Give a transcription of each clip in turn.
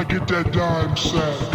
I get that dime sack.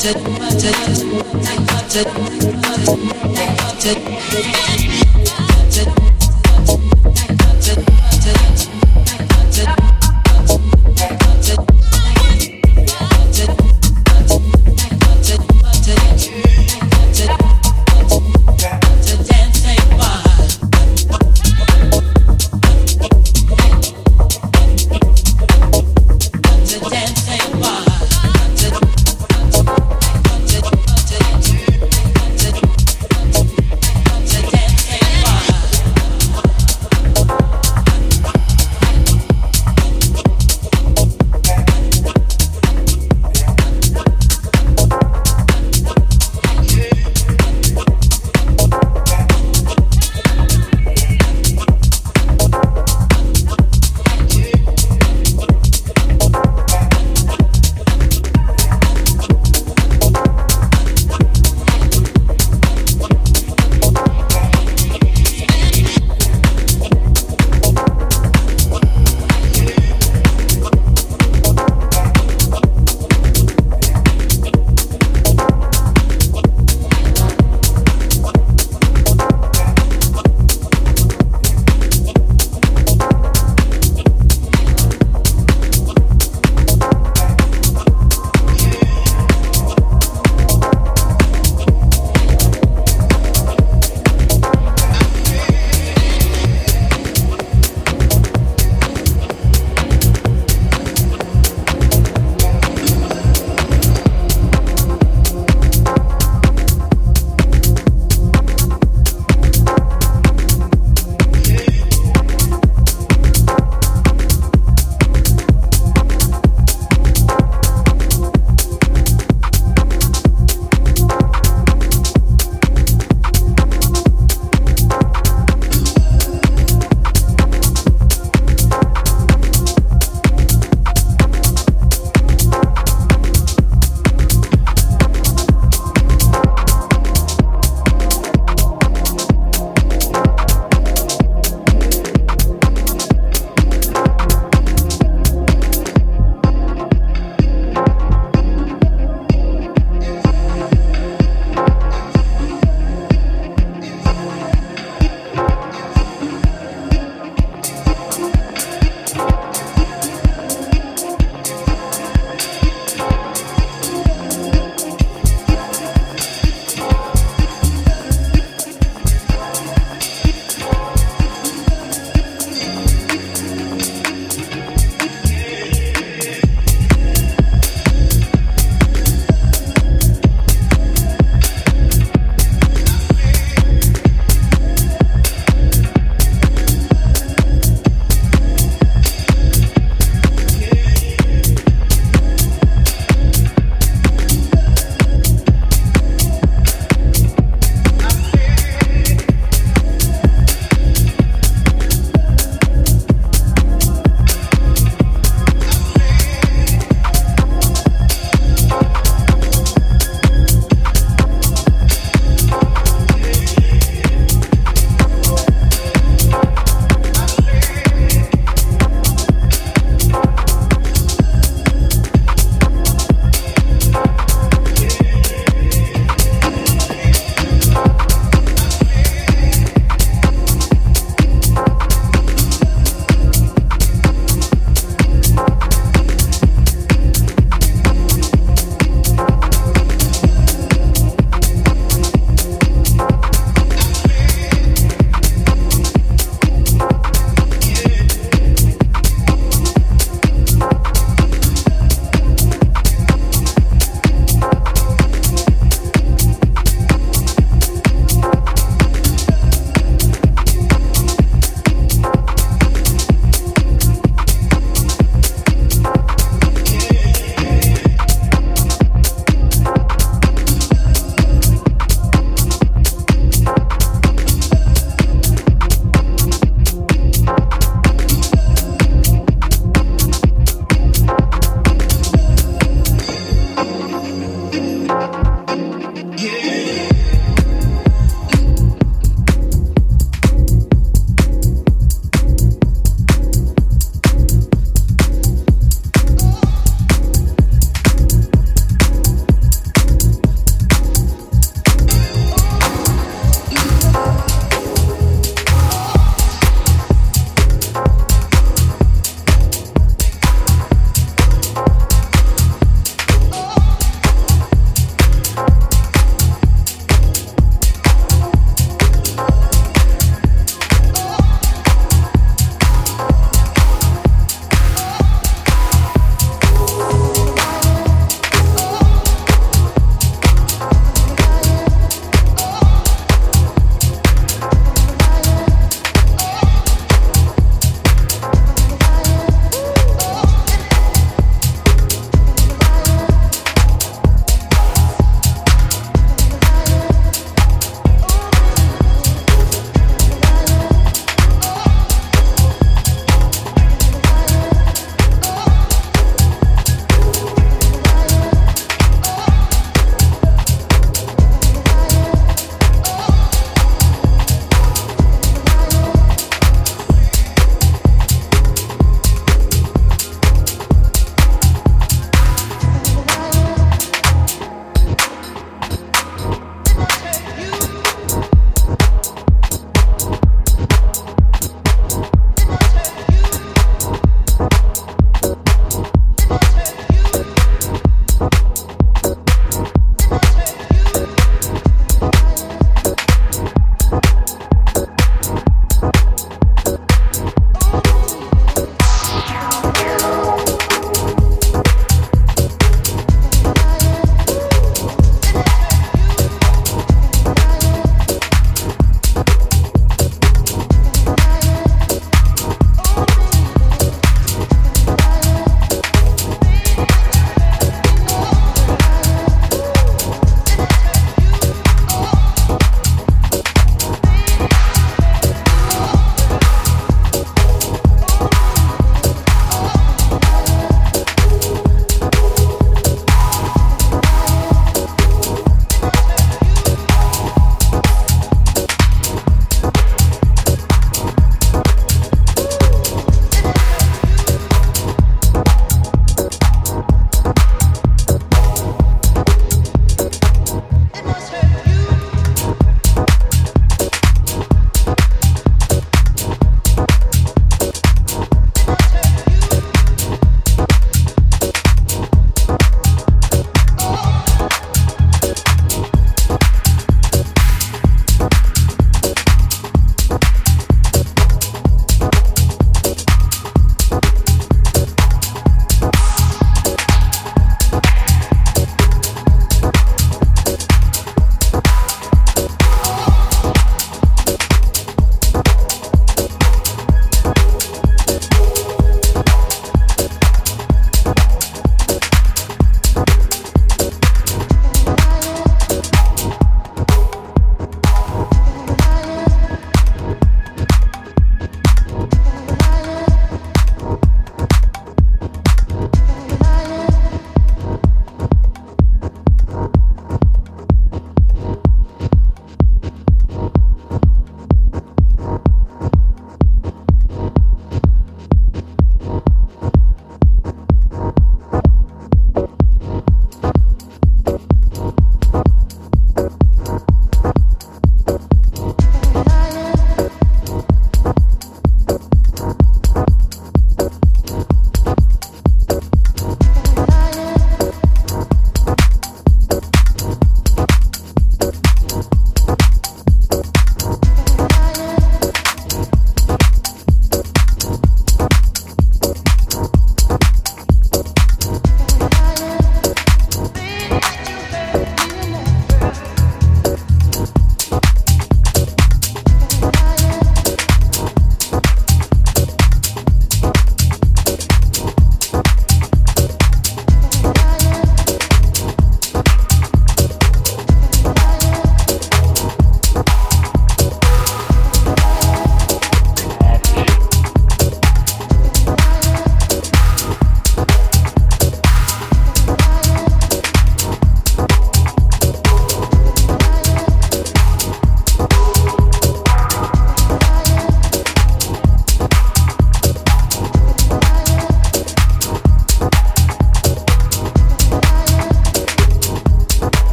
Take